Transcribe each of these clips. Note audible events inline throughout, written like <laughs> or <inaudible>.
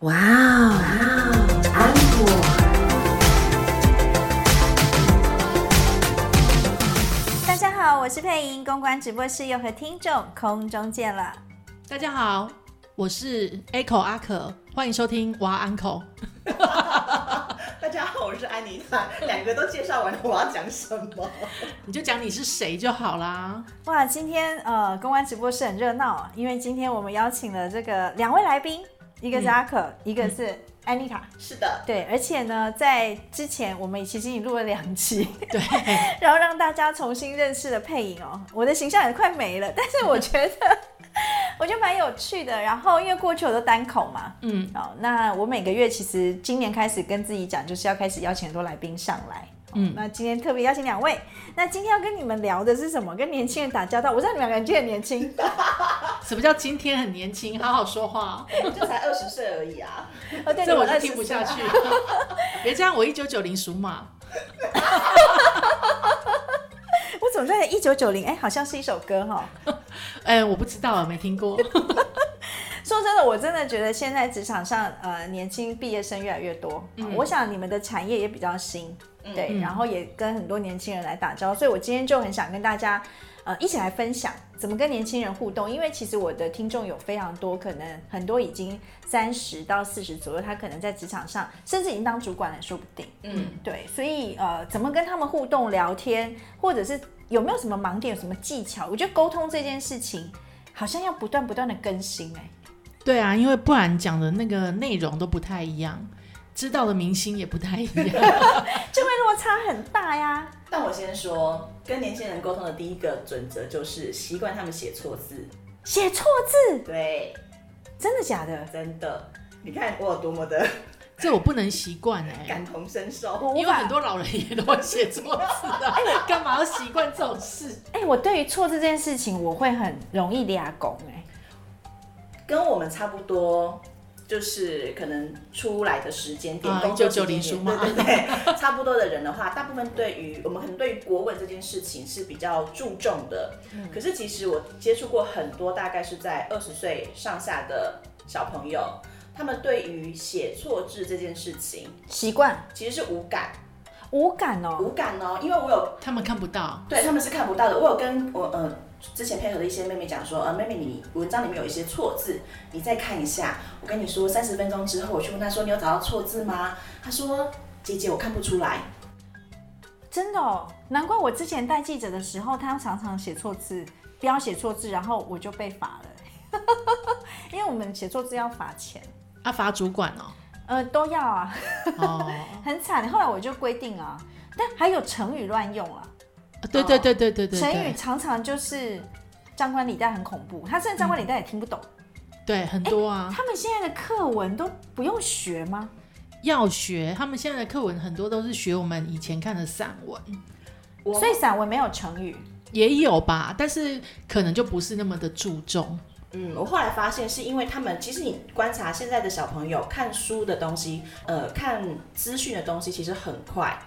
哇哦，安果。大家好，我是佩莹，公关直播室又和听众空中见了。大家好，我是 Echo 阿可，欢迎收听哇 Uncle。<laughs> 大家好，我是安妮塔。两个都介绍完了，我要讲什么？<laughs> 你就讲你是谁就好啦。哇，今天呃，公关直播室很热闹啊，因为今天我们邀请了这个两位来宾，一个是阿可，一个是安妮塔。是的，对，而且呢，在之前我们其实已经录了两期，<laughs> 对，<laughs> 然后让大家重新认识了配音哦。我的形象也快没了，但是我觉得 <laughs> 我觉得蛮有趣的。然后因为过去我都单口嘛，嗯，哦，那我每个月其实今年开始跟自己讲，就是要开始邀请很多来宾上来。嗯嗯，那今天特别邀请两位。那今天要跟你们聊的是什么？跟年轻人打交道。我知道你们两个人就很年轻，<laughs> 什么叫今天很年轻？好好说话，就才二十岁而已啊。哦，对，这我就你们20听不下去岁。<laughs> 别这样，我一九九零属马。<laughs> 我总在一九九零，哎，好像是一首歌哈、哎、我不知道啊，没听过。说真的，我真的觉得现在职场上，呃，年轻毕业生越来越多。嗯我想你们的产业也比较新，对，嗯然后也跟很多年轻人来打交道，所以我今天就很想跟大家，呃，一起来分享怎么跟年轻人互动。因为其实我的听众有非常多，可能很多已经三十到四十左右，他可能在职场上甚至已经当主管了，说不定。嗯，对，所以呃，怎么跟他们互动、聊天，或者是有没有什么盲点、有什么技巧？我觉得沟通这件事情好像要不断不断的更新、哎。对啊，因为不然讲的那个内容都不太一样，知道的明星也不太一样。<laughs> 就会落差很大呀。但我先说，跟年轻人沟通的第一个准则就是习惯他们写错字。写错字，对，真的假的？真的。你看我有多么的 <laughs> 这我不能习惯哎，感同身受。因为很。多老人也都会写错字啊，<laughs> 干嘛要习惯这种事？哎、我对于错字这件事情，我会很容易俩拱哎。跟我们差不多，就是可能出来的时间点，啊工作时间1990点书嘛对对对，<laughs> 差不多的人的话，大部分对于我们可能对于国文这件事情是比较注重的。嗯可是其实我接触过很多，大概是在二十岁上下的小朋友，他们对于写错字这件事情习惯其实是无感，无感哦、无感哦，因为我有他们看不到。对他们是看不到的。我有跟我呃之前配合的一些妹妹讲说，呃，妹妹你文章里面有一些错字，你再看一下。我跟你说，三十分钟之后我去问她说，你有找到错字吗？她说，姐姐我看不出来。真的哦，难怪我之前带记者的时候，他常常写错字，不要写错字，然后我就被罚了。<laughs> 因为我们写错字要罚钱，啊，罚主管哦。呃，都要啊，哦，<laughs> 很惨。后来我就规定啊，但还有成语乱用啊，对对对对对对成语，常常就是张冠李戴很恐怖，他甚至张冠李戴也听不懂。对很多啊，他们现在的课文都不用学吗？要学。他们现在的课文很多都是学我们以前看的散文，所以散文没有成语。也有吧，但是可能就不是那么的注重。嗯，我后来发现是因为他们，其实你观察现在的小朋友看书的东西，呃，看资讯的东西其实很快。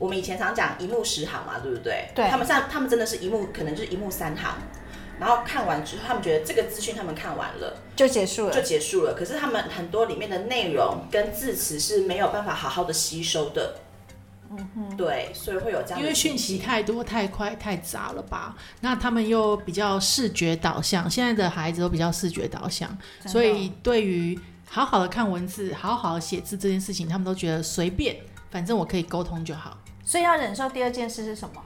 我们以前常讲一目十行嘛，对不对？对他们像他们真的是一目，可能就是一目三行，然后看完之后，他们觉得这个资讯他们看完了就结束了就。结束了。可是他们很多里面的内容跟字词是没有办法好好的吸收的。嗯哼，对，所以会有这样的因为讯息太多、太快、太杂了吧？那他们又比较视觉导向，现在的孩子都比较视觉导向，所以对于好好的看文字、好好的写字这件事情，他们都觉得随便，反正我可以沟通就好。所以要忍受第二件事是什么？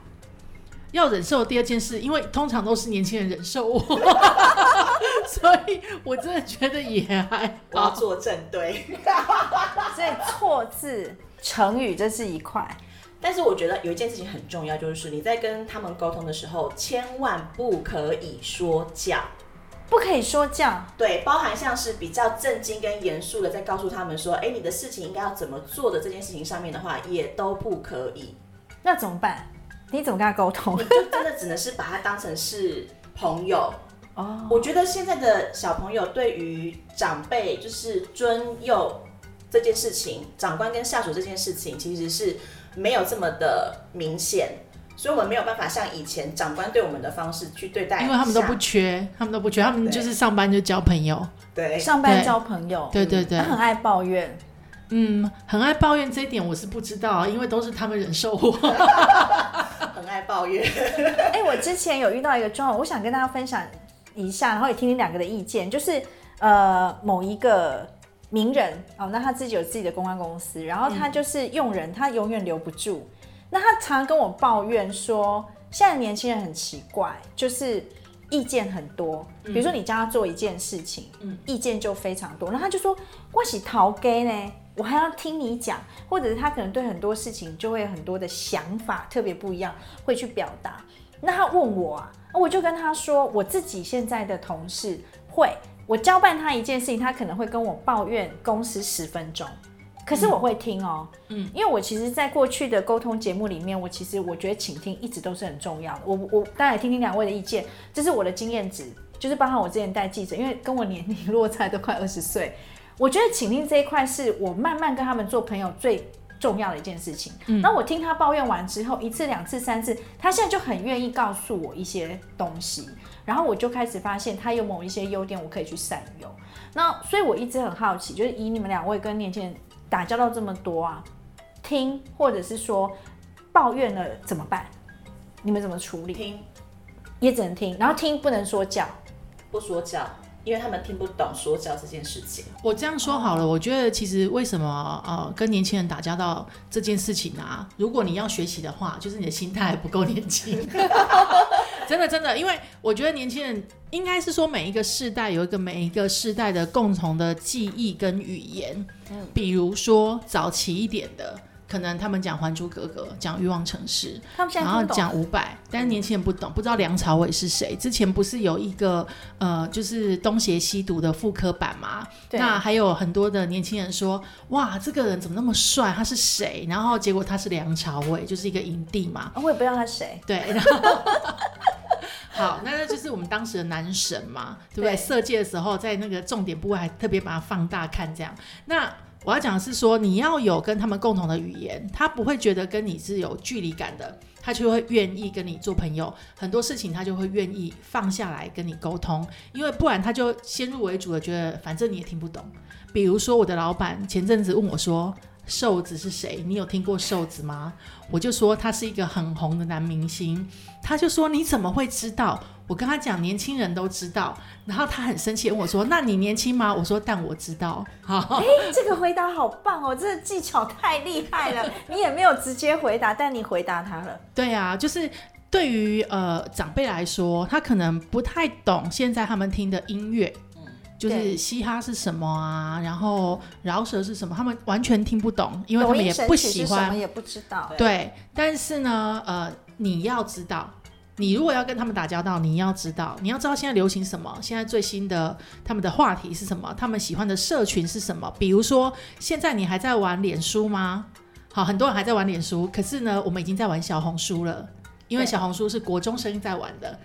要忍受的第二件事，因为通常都是年轻人忍受我，<laughs> 所以我真的觉得也还好。我要做正对。<laughs> 所以错字、成语这是一块。但是我觉得有一件事情很重要，就是你在跟他们沟通的时候，千万不可以说教。不可以说教，对，包含像是比较震惊跟严肃的，在告诉他们说，哎，你的事情应该要怎么做的这件事情上面的话，也都不可以。那怎么办？你怎么跟他沟通你？就真的只能是把他当成是朋友。哦，我觉得现在的小朋友对于长辈就是尊幼这件事情，长官跟下属这件事情，其实是没有这么的明显。所以我们没有办法像以前长官对我们的方式去对待，因为他们都不缺，他们都不缺，他们就是上班就交朋友。对，上班交朋友，对对对，他很爱抱怨。嗯，很爱抱怨这一点我是不知道，因为都是他们忍受我。<laughs> 很爱抱怨。<laughs> 哎，我之前有遇到一个状况，我想跟大家分享一下，然后也听听两个的意见，就是呃某一个名人哦，那他自己有自己的公关公司，然后他就是用人，他永远留不住。那他常常跟我抱怨说，现在年轻人很奇怪，就是意见很多。比如说你叫他做一件事情，嗯，意见就非常多。然后他就说：“我是逃 gay 呢，我还要听你讲。”或者是他可能对很多事情就会有很多的想法，特别不一样，会去表达。那他问我啊，我就跟他说，我自己现在的同事会，我交办他一件事情，他可能会跟我抱怨公司十分钟。可是我会听哦，嗯，因为我其实，在过去的沟通节目里面，我其实我觉得倾听一直都是很重要的。我我当然也听听两位的意见，这是我的经验值，就是包含我之前带记者，因为跟我年龄落差都快二十岁，我觉得倾听这一块是我慢慢跟他们做朋友最重要的一件事情。那我听他抱怨完之后，一次、两次、三次，他现在就很愿意告诉我一些东西，然后我就开始发现他有某一些优点，我可以去善用。那所以我一直很好奇，就是以你们两位跟年轻人。打交道这么多啊，听或者是说抱怨了怎么办？你们怎么处理？听也只能听，然后听不能说教，不说教，因为他们听不懂说教这件事情。我这样说好了，我觉得其实为什么呃跟年轻人打交道这件事情啊，如果你要学习的话，就是你的心态不够年轻。<laughs> 真的真的，因为我觉得年轻人应该是说每一个世代有一个每一个世代的共同的记忆跟语言。嗯，比如说早期一点的，可能他们讲《还珠格格》，讲《欲望城市》，然后讲伍佰，但是年轻人不懂，不知道梁朝伟是谁。之前不是有一个呃，就是东邪西毒的复刻版吗？那还有很多的年轻人说，哇，这个人怎么那么帅？他是谁？然后结果他是梁朝伟，就是一个影帝嘛。我也不知道他是谁。对，然后。<laughs> 好，那那就是我们当时的男神嘛，对不对？射箭的时候，在那个重点部位还特别把它放大看，这样。那我要讲的是说，你要有跟他们共同的语言，他不会觉得跟你是有距离感的，他就会愿意跟你做朋友。很多事情他就会愿意放下来跟你沟通，因为不然他就先入为主的觉得，反正你也听不懂。比如说，我的老板前阵子问我说。瘦子是谁？你有听过瘦子吗？我就说他是一个很红的男明星，他就说你怎么会知道？我跟他讲年轻人都知道，然后他很生气问我说：“那你年轻吗？”我说：“但我知道。”好，哎，这个回答好棒哦，这个技巧太厉害了。<laughs> 你也没有直接回答，但你回答他了。对啊，就是对于呃长辈来说，他可能不太懂现在他们听的音乐。就是嘻哈是什么啊？然后饶舌是什么？他们完全听不懂，因为他们也不喜欢，也不知道。对，但是呢，呃，你要知道，你如果要跟他们打交道，你要知道，你要知道现在流行什么，现在最新的他们的话题是什么，他们喜欢的社群是什么。比如说，现在你还在玩脸书吗？好，很多人还在玩脸书，可是呢，我们已经在玩小红书了，因为小红书是国中生在玩的。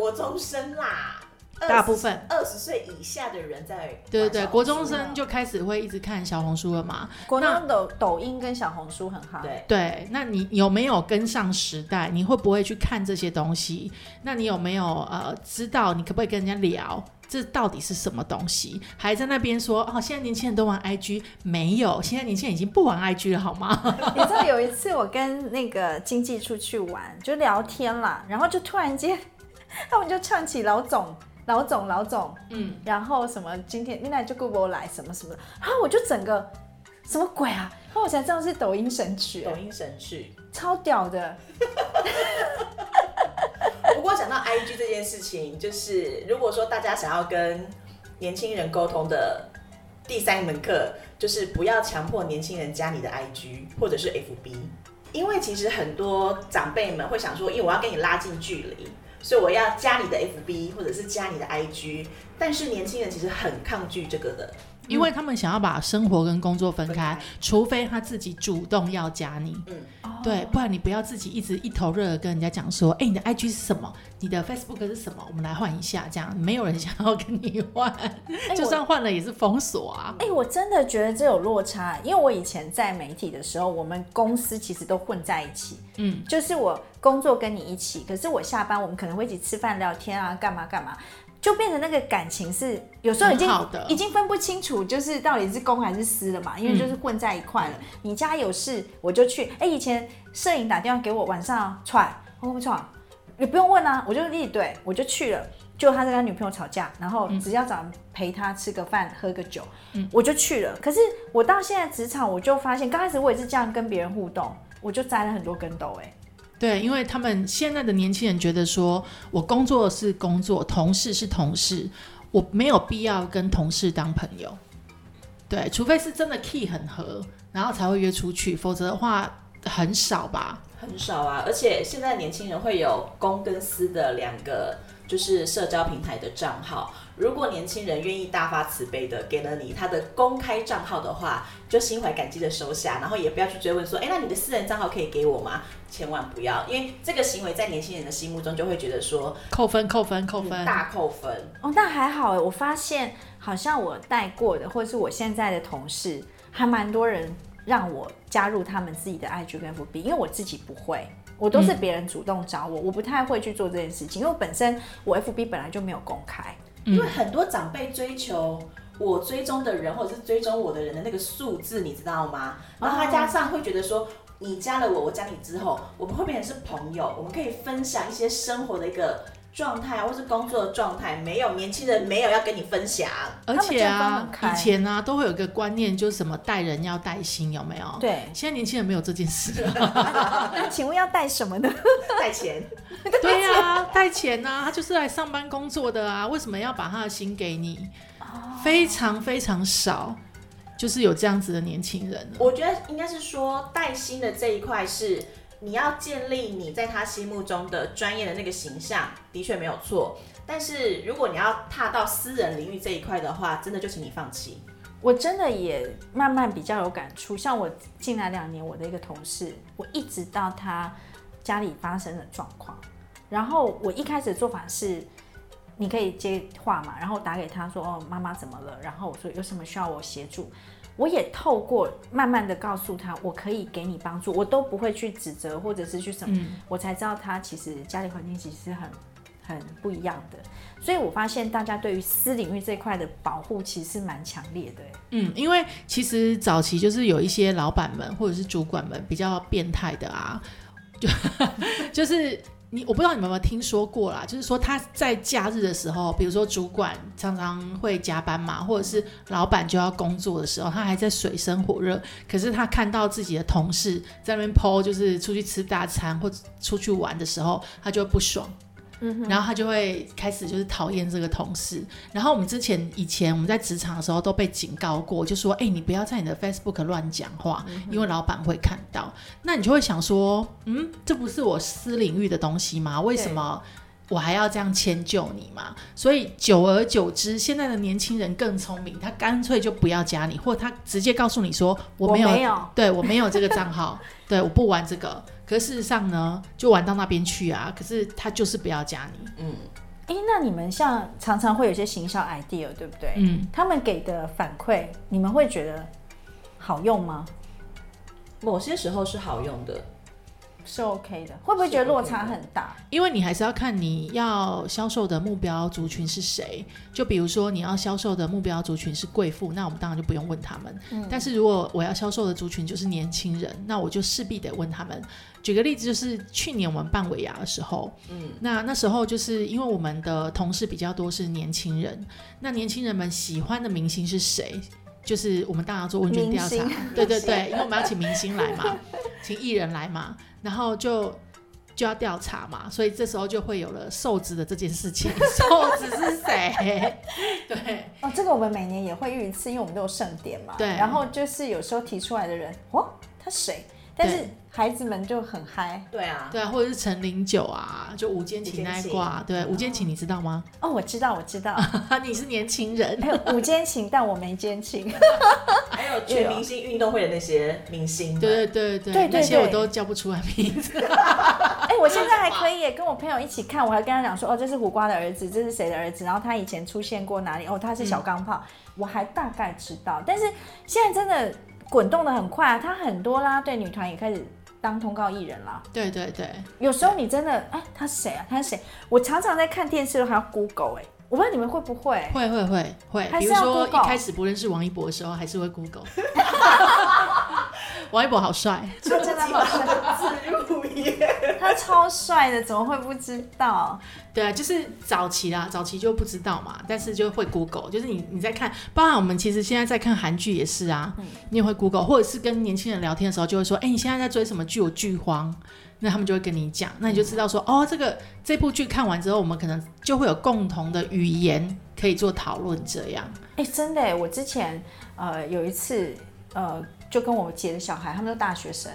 国中生啦，大部分二十岁以下的人在对对对，国中生就开始会一直看小红书了嘛。国中抖抖音跟小红书很好。对对，那你有没有跟上时代？你会不会去看这些东西？那你有没有呃知道？你可不可以跟人家聊？这到底是什么东西？还在那边说哦，现在年轻人都玩 IG？没有，现在年轻人已经不玩 IG 了，好吗？<laughs> 你知道有一次我跟那个经济出去玩，就聊天啦，然后就突然间。<laughs> 他们就唱起老总、老总、老总，嗯，然后什么今天现在就顾不来什么什么，然后我就整个什么鬼啊？然后我才知道是抖音神曲，抖音神曲，超屌的。<laughs> 不过讲到 IG 这件事情，就是如果说大家想要跟年轻人沟通的第三门课，就是不要强迫年轻人加你的 IG 或者是 FB，因为其实很多长辈们会想说，因为我要跟你拉近距离。所以我要加你的 FB 或者是加你的 IG，但是年轻人其实很抗拒这个的。因为他们想要把生活跟工作分开，除非他自己主动要加你。嗯，对，不然你不要自己一直一头热的跟人家讲说，哎、你的 IG 是什么？你的 Facebook 是什么？我们来换一下，这样没有人想要跟你换，就算换了也是封锁啊。哎、我真的觉得这有落差，因为我以前在媒体的时候，我们公司其实都混在一起，嗯，就是我工作跟你一起，可是我下班我们可能会一起吃饭聊天啊，干嘛干嘛，就变成那个感情是有时候已经已经分不清楚，就是到底是公还是私了嘛，因为就是混在一块了。你家有事我就去，哎、以前摄影打电话给我，晚上踹，我会不会踹？也不用问啊，我就立对，我就去了。就他在跟他女朋友吵架，然后只要找人陪他吃个饭、喝个酒，我就去了。可是我到现在职场，我就发现，刚开始我也是这样跟别人互动，我就栽了很多跟斗、哎，对，因为他们现在的年轻人觉得说，我工作是工作，同事是同事，我没有必要跟同事当朋友。对，除非是真的 key 很合，然后才会约出去，否则的话很少吧。很少啊，而且现在年轻人会有公跟私的两个，就是社交平台的账号。如果年轻人愿意大发慈悲的给了你他的公开账号的话，就心怀感激的收下，然后也不要去追问说，哎，那你的私人账号可以给我吗？千万不要，因为这个行为在年轻人的心目中就会觉得说扣分，扣分，扣分。大扣分。哦，那还好哎，我发现好像我带过的，或者是我现在的同事，还蛮多人让我加入他们自己的 IG 跟 FB，因为我自己不会，我都是别人主动找我，我不太会去做这件事情，因为我本身我 FB 本来就没有公开。因为很多长辈追求我追踪的人，或者是追踪我的人的那个数字，你知道吗？然后他加上会觉得说，你加了我，我加你之后，我们会变成是朋友，我们可以分享一些生活的一个状态，或是工作的状态。没有年轻人没有要跟你分享，而且啊以前啊都会有一个观念，就是什么带人要带心，有没有？。对，现在年轻人没有这件事，<laughs> 那请问要带什么呢？<laughs> 带钱。<laughs> 对呀、带钱呐、他就是来上班工作的啊，为什么要把他的心给你？非常非常少，就是有这样子的年轻人。我觉得应该是说带薪的这一块是你要建立你在他心目中的专业的那个形象，的确没有错。但是如果你要踏到私人领域这一块的话，真的就请你放弃。我真的也慢慢比较有感触，像我进来两年，我的一个同事，我一直到他家里发生的状况，然后我一开始的做法是，你可以接话嘛，然后打给他说，哦，妈妈怎么了？然后我说有什么需要我协助，我也透过慢慢的告诉他，我可以给你帮助，我都不会去指责或者是去什么，我才知道他其实家里环境其实是很很不一样的，所以我发现大家对于私领域这块的保护其实是蛮强烈的。欸嗯，因为其实早期就是有一些老板们或者是主管们比较变态的啊，就 <laughs> 就是你我不知道你们有没有听说过啦，就是说他在假日的时候，比如说主管常常会加班嘛，或者是老板就要工作的时候，他还在水深火热，可是他看到自己的同事在那边 PO，就是出去吃大餐或出去玩的时候，他就不爽。然后他就会开始就是讨厌这个同事。然后我们之前以前我们在职场的时候都被警告过，就说：“哎、你不要在你的 Facebook 乱讲话，因为老板会看到。”那你就会想说：“嗯，这不是我私领域的东西吗？为什么？”我还要这样迁就你嘛？所以久而久之，现在的年轻人更聪明，他干脆就不要加你，或他直接告诉你说我没有，没有对我没有这个账号，<laughs> 对我不玩这个。可事实上呢，就玩到那边去啊。可是他就是不要加你，嗯，哎，那你们像常常会有一些行销 idea，对不对？嗯，他们给的反馈，你们会觉得好用吗？某些时候是好用的，是 OK 的，会不会觉得落差很大？因为你还是要看你要销售的目标族群是谁。就比如说你要销售的目标族群是贵妇，那我们当然就不用问他们。但是如果我要销售的族群就是年轻人，那我就势必得问他们。举个例子，就是去年我们办尾牙的时候，嗯，那那时候就是因为我们的同事比较多是年轻人，那年轻人们喜欢的明星是谁？就是我们当然要做问卷调查，对对对，因为我们要请明星来嘛，请艺人来嘛，然后就就要调查嘛，所以这时候就会有了瘦子的这件事情。<laughs> 瘦子是谁？对，哦，这个我们每年也会遇一次，因为我们都有盛典嘛。对然后就是有时候提出来的人，哦，他谁？但是对孩子们就很嗨。对啊，对啊，或者是陈零九啊，就午间情那一挂，对，午间情你知道吗？哦，我知道，我知道，<laughs> 你是年轻人，还有午间情，但我没奸情。<laughs> 还有全明星运动会的那些明星们，对对对对对那些我都叫不出来名字。<laughs> 哎、我现在还可以耶跟我朋友一起看，我还跟他讲说，哦，这是胡瓜的儿子，这是谁的儿子，然后他以前出现过哪里，哦，他是小钢炮，我还大概知道。但是现在真的滚动的很快啊，他很多啦对女团也开始当通告艺人啦。对对对，有时候你真的，哎，他是谁啊？他是谁？我常常在看电视都还要 Google 哎、我不知道你们会不会？会会会会，比如说一开始不认识王一博的时候，还是会 Google。<laughs> 王一博好帅，他真的好帅，耶。<laughs> 他超帅的，怎么会不知道？对啊，就是早期啦，早期就不知道嘛，但是就会 Google，就是你你在看，包含我们其实现在在看韩剧也是啊，你也会 Google，或者是跟年轻人聊天的时候就会说，哎、你现在在追什么剧？我剧荒。那他们就会跟你讲，那你就知道说，哦，这个这部剧看完之后，我们可能就会有共同的语言可以做讨论，这样。哎、真的耶，我之前呃有一次呃就跟我姐的小孩，他们都大学生，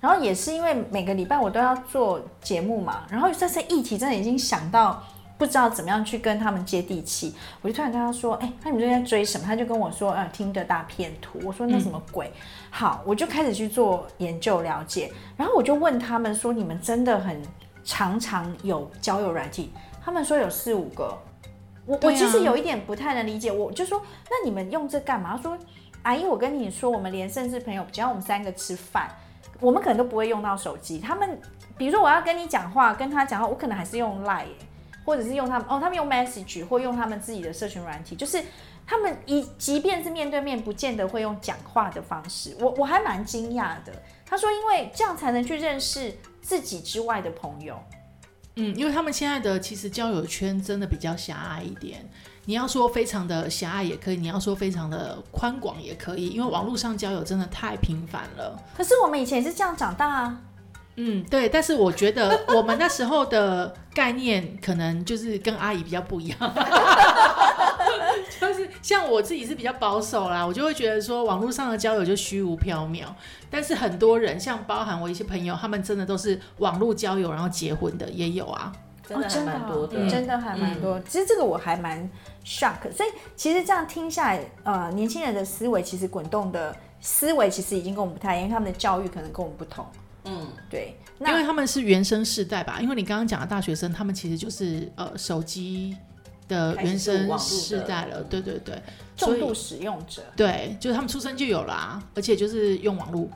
然后也是因为每个礼拜我都要做节目嘛，然后这些议题真的已经想到不知道怎么样去跟他们接地气，我就突然跟他说，哎、那你们最近在追什么？他就跟我说，呃，听的大片图。我说那什么鬼？好，我就开始去做研究了解，然后我就问他们说，你们真的很常常有交友软体？他们说有四五个。我、啊我其实有一点不太能理解，我就说，那你们用这干嘛？他说，阿姨，我跟你说，我们连甚至朋友，只要我们三个吃饭，我们可能都不会用到手机。他们，比如说我要跟你讲话，跟他讲话，我可能还是用 Line，或者是用他们哦，他们用 Message 或用他们自己的社群软体，就是他们一即便是面对面，不见得会用讲话的方式。我我还蛮惊讶的。他说，因为这样才能去认识自己之外的朋友。嗯，因为他们现在的其实交友圈真的比较狭隘一点。你要说非常的狭隘也可以，你要说非常的宽广也可以，因为网络上交友真的太频繁了。可是我们以前也是这样长大啊。嗯，对，但是我觉得我们那时候的概念可能就是跟阿姨比较不一样，就 <laughs> 是像我自己是比较保守啦，我就会觉得说网络上的交友就虚无缥缈，但是很多人像包含我一些朋友，他们真的都是网络交友然后结婚的也有啊。真的还蛮多的。哦真的还蛮多。其实这个我还蛮 shock，所以其实这样听下来，呃，年轻人的思维其实滚动的思维其实已经跟我们不太一样，因为他们的教育可能跟我们不同。嗯，对，因为他们是原生世代吧，因为你刚刚讲的大学生，他们其实就是呃手机的原生世代了，对对对，重度使用者，对，就是他们出生就有啦，而且就是用网络，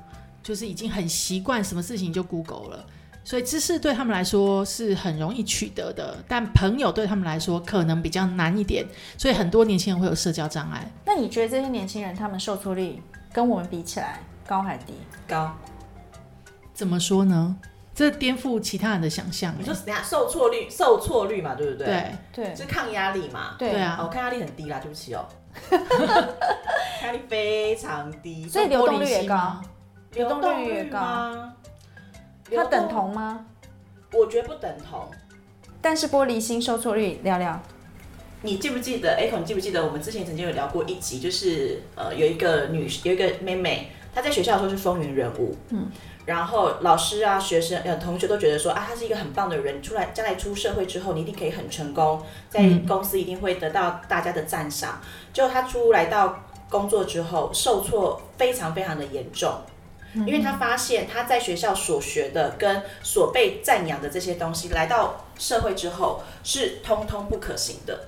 就是已经很习惯什么事情就 Google 了。所以知识对他们来说是很容易取得的，但朋友对他们来说可能比较难一点，所以很多年轻人会有社交障碍。那你觉得这些年轻人他们受挫力跟我们比起来高还低？高。怎么说呢？这颠覆其他人的想象、欸。你说等一下受挫率，受挫率嘛，对不对？，对，对就是抗压力嘛。对对啊哦，抗压力很低啦，对不起哦。<laughs> 抗压力非常低，所以流动率也高玻璃心吗，流动率也高吗？它等，同吗？我觉得不等同。但是玻璃心受挫率聊聊，你记不记得？Echo，你记不记得我们之前曾经有聊过一集，就是呃有一个女有一个妹妹，她在学校的时候是风云人物，嗯，然后老师啊、学生呃同学都觉得说啊，他是一个很棒的人，出来将来出社会之后，你一定可以很成功，在公司一定会得到大家的赞赏。结果他出来到工作之后，受挫非常非常的严重。因为他发现他在学校所学的跟所被赞扬的这些东西，来到社会之后是通通不可行的。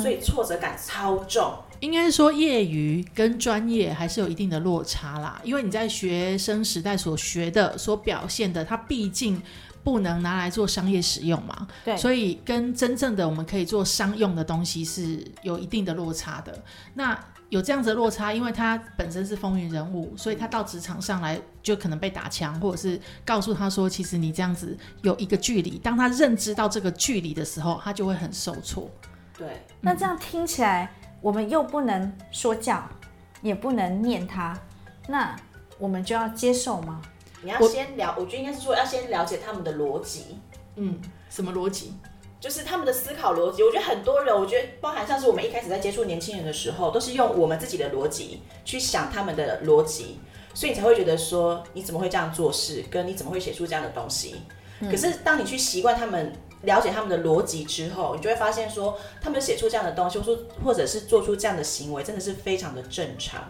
所以挫折感超重。应该是说业余跟专业还是有一定的落差啦，因为你在学生时代所学的、所表现的，它毕竟不能拿来做商业使用嘛，对所以跟真正的我们可以做商用的东西是有一定的落差的。那有这样子的落差，因为他本身是风云人物，所以他到职场上来就可能被打枪，或者是告诉他说，其实你这样子有一个距离。当他认知到这个距离的时候，他就会很受挫。对，那这样听起来，我们又不能说教，也不能念他，那我们就要接受吗？你要先了，我觉得应该是说要先了解他们的逻辑，嗯，什么逻辑？就是他们的思考逻辑。我觉得很多人，我觉得包含像是我们一开始在接触年轻人的时候，都是用我们自己的逻辑去想他们的逻辑。所以你才会觉得说你怎么会这样做事，跟你怎么会写出这样的东西。可是当你去习惯他们。了解他们的逻辑之后，你就会发现说，他们写出这样的东西，或说或者是做出这样的行为，真的是非常的正常。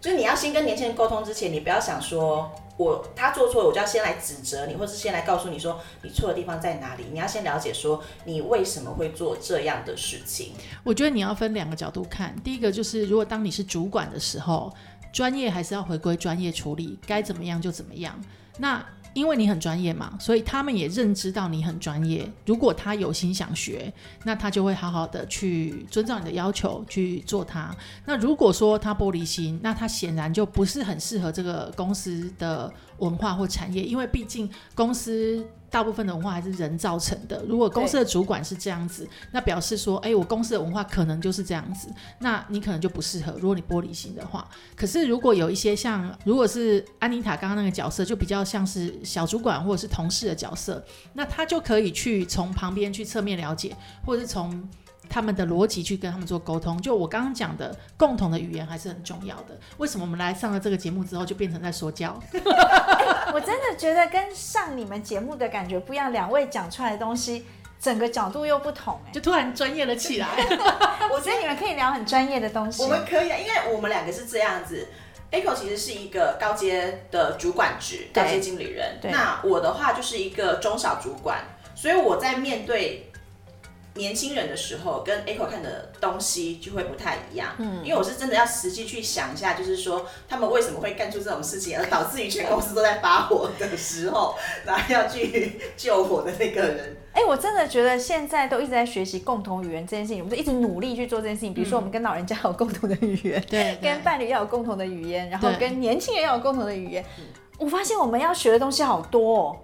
就是你要先跟年轻人沟通之前，你不要想说我他做错了，我就要先来指责你，或是先来告诉你说你错的地方在哪里。你要先了解说你为什么会做这样的事情。我觉得你要分两个角度看，第一个就是如果当你是主管的时候，专业还是要回归专业处理，该怎么样就怎么样。那因为你很专业嘛，所以他们也认知到你很专业。如果他有心想学，那他就会好好的去遵照你的要求去做它。那如果说他玻璃心，那他显然就不是很适合这个公司的文化或产业，因为毕竟公司。大部分的文化还是人造成的。如果公司的主管是这样子，那表示说，哎，我公司的文化可能就是这样子，那你可能就不适合。如果你玻璃心的话，可是如果有一些像，如果是安妮塔刚刚那个角色，就比较像是小主管或者是同事的角色，那他就可以去从旁边去侧面了解，或者是从。他们的逻辑去跟他们做沟通，就我刚刚讲的，共同的语言还是很重要的。为什么我们来上了这个节目之后，就变成在说教？<laughs> 我真的觉得跟上你们节目的感觉不一样，两位讲出来的东西，整个角度又不同，哎，就突然专业了起来。<laughs> 我觉得你们可以聊很专业的东西。我们可以啊，因为我们两个是这样子。Echo 其实是一个高阶的主管职，高阶经理人。那我的话就是一个中小主管，所以我在面对。年轻人的时候，跟 Echo 看的东西就会不太一样。嗯，因为我是真的要实际去想一下，就是说他们为什么会干出这种事情，而导致于全公司都在发火的时候，<laughs> 然后要去救火的那个人。哎，我真的觉得现在都一直在学习共同语言这件事情，我们就一直努力去做这件事情。比如说，我们跟老人家有共同的语言，对，跟伴侣要有共同的语言，然后跟年轻人要有共同的语言。我发现我们要学的东西好多，哦，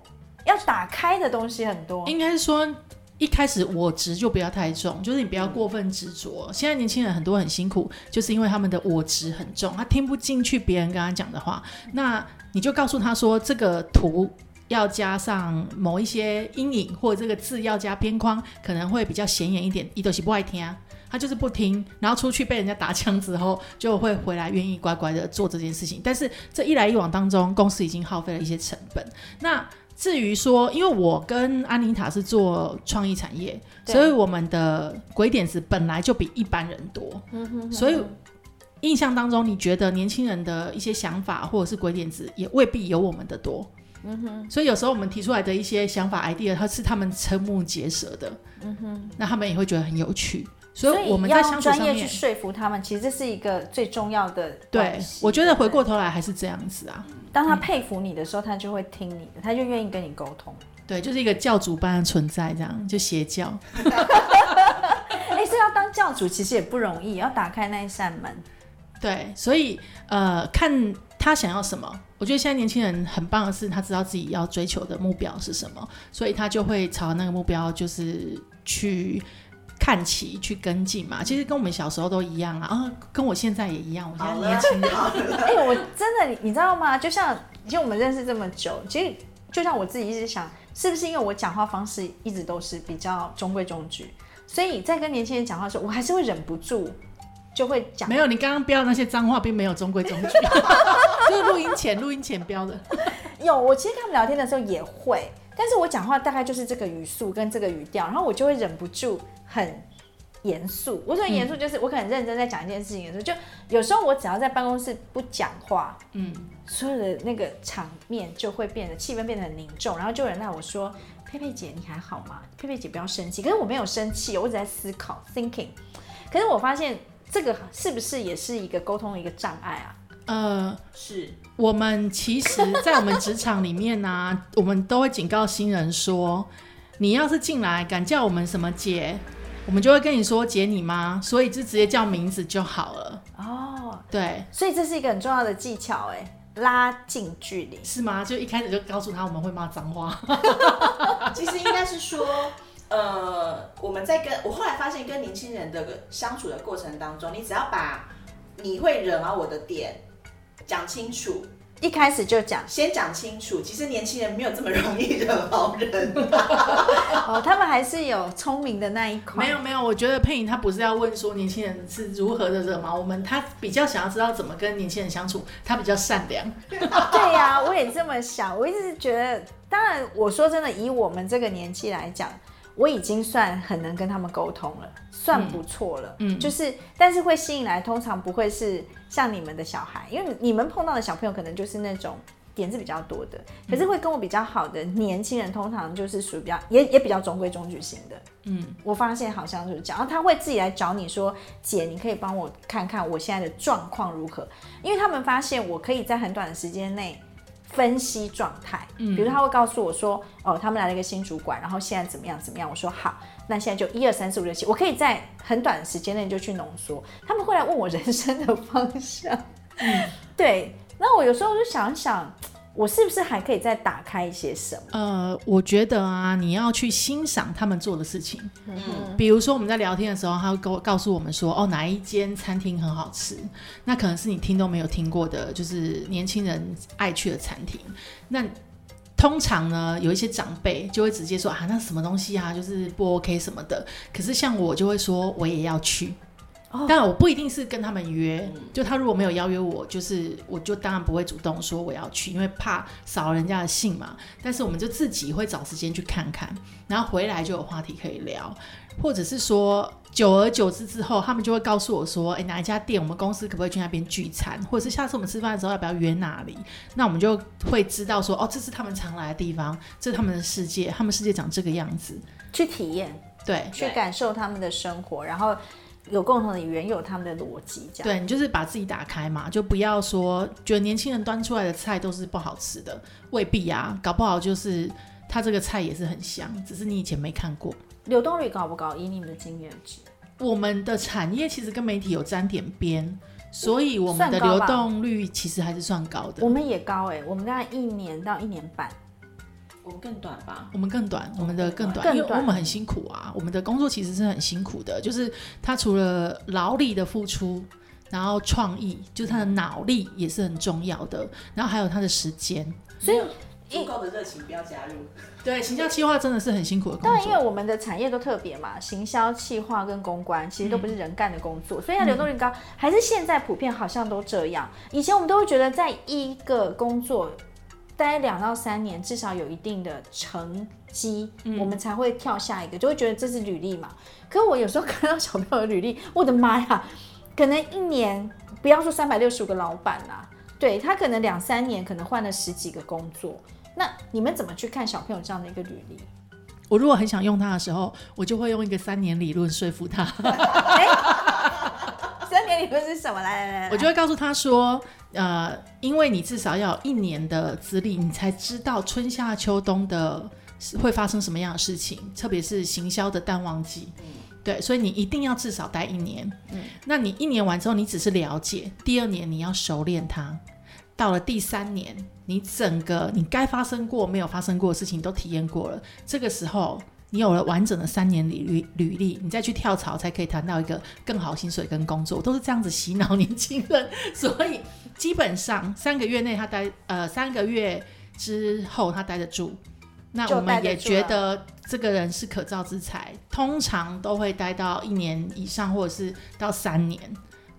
要打开的东西很多。应该是说。一开始我执就不要太重，就是你不要过分执着。现在年轻人很多很辛苦，就是因为他们的我执很重，他听不进去别人跟他讲的话。那你就告诉他说，这个图要加上某一些阴影，或者这个字要加边框，可能会比较显眼一点。伊都是不爱听啊，他就是不听，然后出去被人家打枪之后，就会回来愿意乖乖的做这件事情。但是这一来一往当中，公司已经耗费了一些成本。那至于说，因为我跟安妮塔是做创意产业，所以我们的鬼点子本来就比一般人多。嗯哼，所以印象当中，你觉得年轻人的一些想法或者是鬼点子，也未必有我们的多。嗯哼，所以有时候我们提出来的一些想法 idea，它是他们瞠目结舌的。嗯哼，那他们也会觉得很有趣。所以我们在相处上面去说服他们，其实这是一个最重要的。对，我觉得回过头来还是这样子啊。当他佩服你的时候，他就会听你的，他就愿意跟你沟通。对，就是一个教主般的存在，这样就邪教。<laughs> 哎，是要当教主，其实也不容易，要打开那一扇门。对，所以呃，看他想要什么。我觉得现在年轻人很棒的是，他知道自己要追求的目标是什么，所以他就会朝那个目标就是去。看齐去跟进嘛，其实跟我们小时候都一样啊，啊，跟我现在也一样。我现在年轻人，<laughs> <laughs> 哎，我真的，你知道吗？就像，就我们认识这么久，其实就像我自己一直想，是不是因为我讲话方式一直都是比较中规中矩，所以在跟年轻人讲话的时候，我还是会忍不住就会讲。没有，你刚刚标的那些脏话并没有中规中矩，<laughs> 就是录音前录音前标的。有，我其实跟他们聊天的时候也会，但是我讲话大概就是这个语速跟这个语调，然后我就会忍不住。很严肃，我说严肃就是我可能认真在讲一件事情的时候，就有时候我只要在办公室不讲话，嗯，所有的那个场面就会变得气氛变得很凝重，然后就有人赖我说佩佩姐你还好吗？佩佩姐不要生气，可是我没有生气，我只在思考 thinking，可是我发现这个是不是也是一个沟通的一个障碍啊？呃，是我们其实，在我们职场里面呢，<laughs> 我们都会警告新人说，你要是进来敢叫我们什么姐。我们就会跟你说姐你妈，所以就直接叫名字就好了。哦，对，所以这是一个很重要的技巧，哎，拉近距离是吗？就一开始就告诉他我们会骂脏话。<laughs> 其实应该是说，呃，我们在跟我后来发现跟年轻人的相处的过程当中，你只要把你会惹毛我的点讲清楚，一开始就讲先讲清楚，其实年轻人没有这么容易惹毛人。<laughs> 哦，他们还是有聪明的那一块。没有没有，我觉得佩影她不是要问说年轻人是如何的惹毛我们，她比较想要知道怎么跟年轻人相处，她比较善良。对呀、我也这么想。我一直觉得，当然，我说真的，以我们这个年纪来讲，我已经算很能跟他们沟通了，算不错了。嗯就是，但是会吸引来，通常不会是像你们的小孩，因为你们碰到的小朋友可能就是那种。点子比较多的，可是会跟我比较好的年轻人，通常就是属于比较也也比较中规中矩型的。嗯，我发现好像就是这样，然后他会自己来找你说：“姐，你可以帮我看看我现在的状况如何？”因为他们发现我可以在很短的时间内分析状态，嗯比如他会告诉我说：“哦，他们来了一个新主管，然后现在怎么样怎么样。”我说：“好，那现在就一二三四五六七，我可以在很短的时间内就去浓缩。”他们会来问我人生的方向，对。那我有时候就想想，我是不是还可以再打开一些什么？呃，我觉得啊，你要去欣赏他们做的事情。嗯，比如说我们在聊天的时候，他会告告诉我们说，哦，哪一间餐厅很好吃，那可能是你听都没有听过的，就是年轻人爱去的餐厅。那通常呢，有一些长辈就会直接说啊，那什么东西啊，就是不 OK 什么的。可是像我就会说，我也要去。哦但我不一定是跟他们约，嗯就他如果没有邀约我，就是我就当然不会主动说我要去，因为怕扫了人家的兴嘛。但是我们就自己会找时间去看看，然后回来就有话题可以聊，或者是说久而久之之后，他们就会告诉我说，哎，哪一家店我们公司可不可以去那边聚餐，或者是下次我们吃饭的时候要不要约那里？那我们就会知道说，哦，这是他们常来的地方，这是他们的世界，他们世界长这个样子。去体验，对，去感受他们的生活，然后有共同的语言，有他们的逻辑，这样。对你就是把自己打开嘛，就不要说觉得年轻人端出来的菜都是不好吃的，未必啊，搞不好就是他这个菜也是很香，只是你以前没看过。流动率高不高？以你们的经验值，我们的产业其实跟媒体有沾点边，所以我们的流动率其实还是算高的我。们也高哎、我们大概一年到一年半。我们更短吧？我们更短，我们的更短，因为我们很辛苦啊。我们的工作其实是很辛苦的，就是他除了劳力的付出，然后创意，就是他的脑力也是很重要的，然后还有他的时间。所以没有足够的热情不要加入。对，行销企划真的是很辛苦的工当然，因为。我们的产业都特别嘛，行销、企划跟公关其实都不是人干的工作，所以它流动率高，还是现在普遍好像都这样。以前我们都会觉得，在一个工作待两到三年，至少有一定的成绩，我们才会跳下一个，就会觉得这是履历嘛。可我有时候 <laughs> 看到小朋友的履历，我的妈呀，可能一年不要说三百六十五个老板啦、对他可能两三年可能换了十几个工作。那你们怎么去看小朋友这样的一个履历？我如果很想用它的时候，我就会用一个三年理论说服他。三 <laughs> 年理论是什么？来来来，我就会告诉他说，呃，因为你至少要有一年的资历，你才知道春夏秋冬的会发生什么样的事情，特别是行销的淡旺季。对，所以你一定要至少待一年。嗯，那你一年完之后，你只是了解，第二年你要熟练它。到了第三年，你整个你该发生过没有发生过的事情都体验过了，这个时候你有了完整的三年履履履历，你再去跳槽才可以谈到一个更好薪水跟工作，都是这样子洗脑年轻人。所以基本上三个月内他待呃三个月之后他待得住，那我们也觉得这个人是可造之才，通常都会待到一年以上，或者是到三年，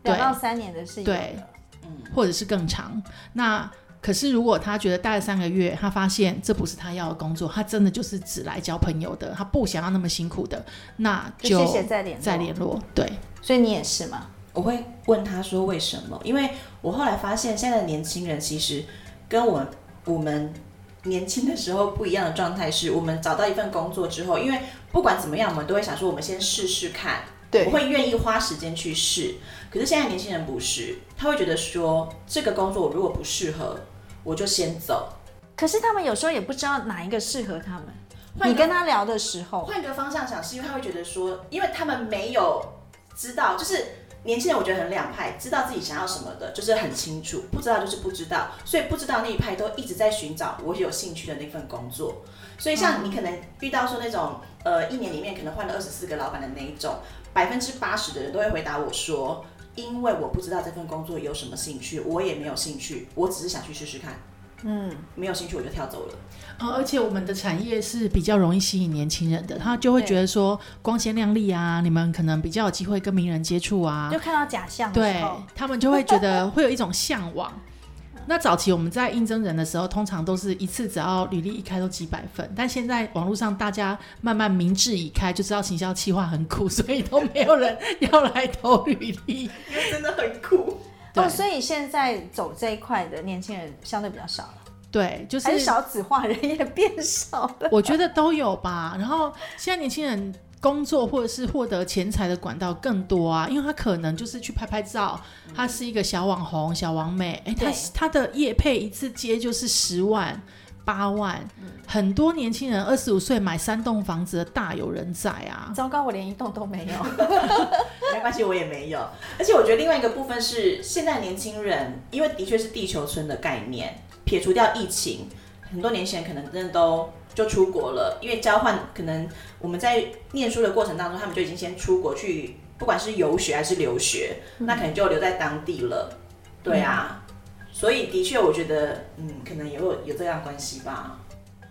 对两到三年的是有对嗯。或者是更长。那可是如果他觉得待了三个月，他发现这不是他要的工作，他真的就是只来交朋友的，他不想要那么辛苦的，那就谢谢再联络再联络。对，所以你也是吗？我会问他说为什么？因为我后来发现，现在的年轻人其实跟我们我们年轻的时候不一样的状态是，我们找到一份工作之后，因为不管怎么样，我们都会想说，我们先试试看，对我会愿意花时间去试。可是现在年轻人不是，他会觉得说，这个工作我如果不适合，我就先走。可是他们有时候也不知道哪一个适合他们。你跟他聊的时候，换个方向想，是因为他会觉得说，因为他们没有知道，就是年轻人我觉得很两派，知道自己想要什么的，就是很清楚；不知道就是不知道，所以不知道那一派都一直在寻找我有兴趣的那份工作。所以像你可能遇到说那种，呃，一年里面可能换了二十四个老板的那一种，百分之八十的人都会回答我说。因为我不知道这份工作有什么兴趣，我也没有兴趣，我只是想去试试看。嗯，没有兴趣我就跳走了。呃，而且我们的产业是比较容易吸引年轻人的，他就会觉得说光鲜亮丽啊，你们可能比较有机会跟名人接触啊，就看到假象对，他们就会觉得会有一种向往。那早期我们在应征人的时候，通常都是一次只要履历一开都几百份，但现在网络上大家慢慢明智已开，就知道行销企划很苦，所以都没有人要来投履历。<laughs> 因为真的很酷。对哦，所以现在走这一块的年轻人相对比较少了，对，就是还是少子化人也变少了。我觉得都有吧。然后现在年轻人工作或者是获得钱财的管道更多啊，因为他可能就是去拍拍照，他是一个小网红、小网美，哎，他他的业配一次接就是十万。八万，很多年轻人二十五岁买三栋房子的大有人在啊。糟糕，我连一栋都没有。<laughs> 没关系，我也没有。而且我觉得另外一个部分是，现在年轻人，因为的确是地球村的概念，撇除掉疫情，很多年前可能真的都就出国了，因为交换可能我们在念书的过程当中，他们就已经先出国去，不管是游学还是留学，那可能就留在当地了。对啊。所以的确，我觉得，嗯，可能也有有这样关系吧。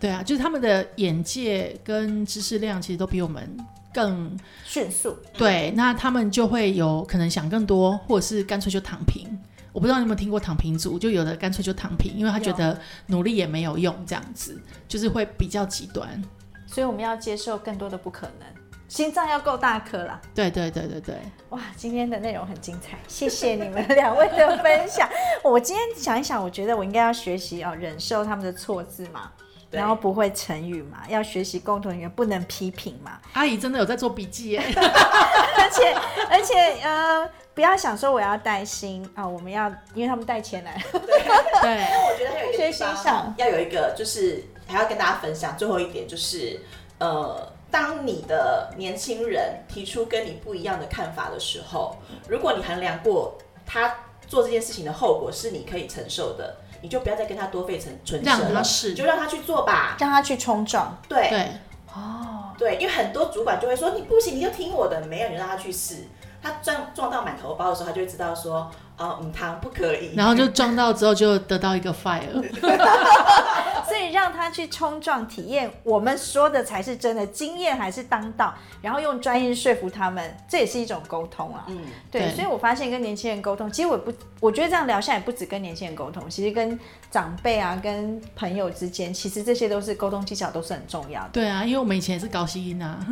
对啊，就是他们的眼界跟知识量其实都比我们更迅速，对，那他们就会有可能想更多，或者是干脆就躺平。我不知道你有没有听过躺平族，就有的干脆就躺平，因为他觉得努力也没有用，这样子就是会比较极端。所以我们要接受更多的不可能，心脏要够大颗啦。对对对对对，哇，今天的内容很精彩，谢谢你们 <laughs> 两位的分享。我今天想一想，我觉得我应该要学习哦，忍受他们的错字嘛，对然后不会成语嘛，要学习共同语言，不能批评嘛，阿姨真的有在做笔记耶。<laughs> 而且而且呃，不要想说我要带薪啊、我们要因为他们带钱来，对，<laughs> 我觉得还有一个学习上。要有一个，就是还要跟大家分享最后一点，就是呃，当你的年轻人提出跟你不一样的看法的时候，如果你衡量过他做这件事情的后果是你可以承受的，你就不要再跟他多费唇唇舌了，让他试你就让他去做吧。让他去冲撞。对对，哦，对，因为很多主管就会说你不行，你就听我的，没有你让他去试。他撞撞到满头包的时候，他就会知道说，哦，嗯，汤不可以。然后就撞到之后就得到一个 fire。<laughs> 所以让他去冲撞体验，我们说的才是真的，经验还是当道，然后用专业说服他们，这也是一种沟通啊。嗯，对，对所以我发现跟年轻人沟通，其实我不，我觉得这样聊下来，不止跟年轻人沟通，其实跟长辈啊、跟朋友之间，其实这些都是沟通技巧，都是很重要的。对啊，因为我们以前也是高吸音啊。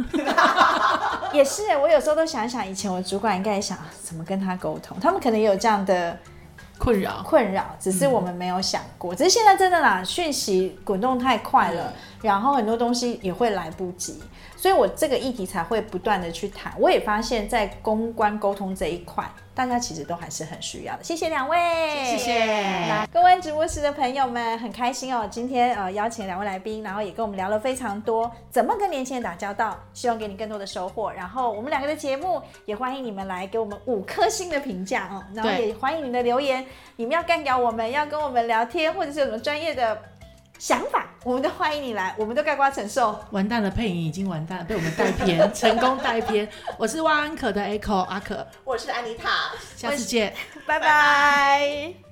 <laughs> 也是，我有时候都想一想，以前我主管应该也想怎么跟他沟通，他们可能也有这样的困扰。困扰，只是我们没有想过。只是现在真的啦，讯息滚动太快了，然后很多东西也会来不及，所以我这个议题才会不断的去谈。我也发现，在公关沟通这一块，大家其实都还是很需要的。谢谢两位，谢谢那各位直播室的朋友们，很开心哦，今天呃邀请两位来宾，然后也跟我们聊了非常多怎么跟年轻人打交道，希望给你更多的收获。然后我们两个的节目也欢迎你们来给我们五颗星的评价哦，然后也欢迎你们的留言，你们要干掉我们，要跟我们聊天，或者是有什么专业的想法，我们都欢迎你来，我们都盖瓜承受。完蛋了，配音已经完蛋了，被我们带偏，<laughs> 成功带偏。我是万安可的 Echo 阿可，我是安妮塔。下次见。拜拜。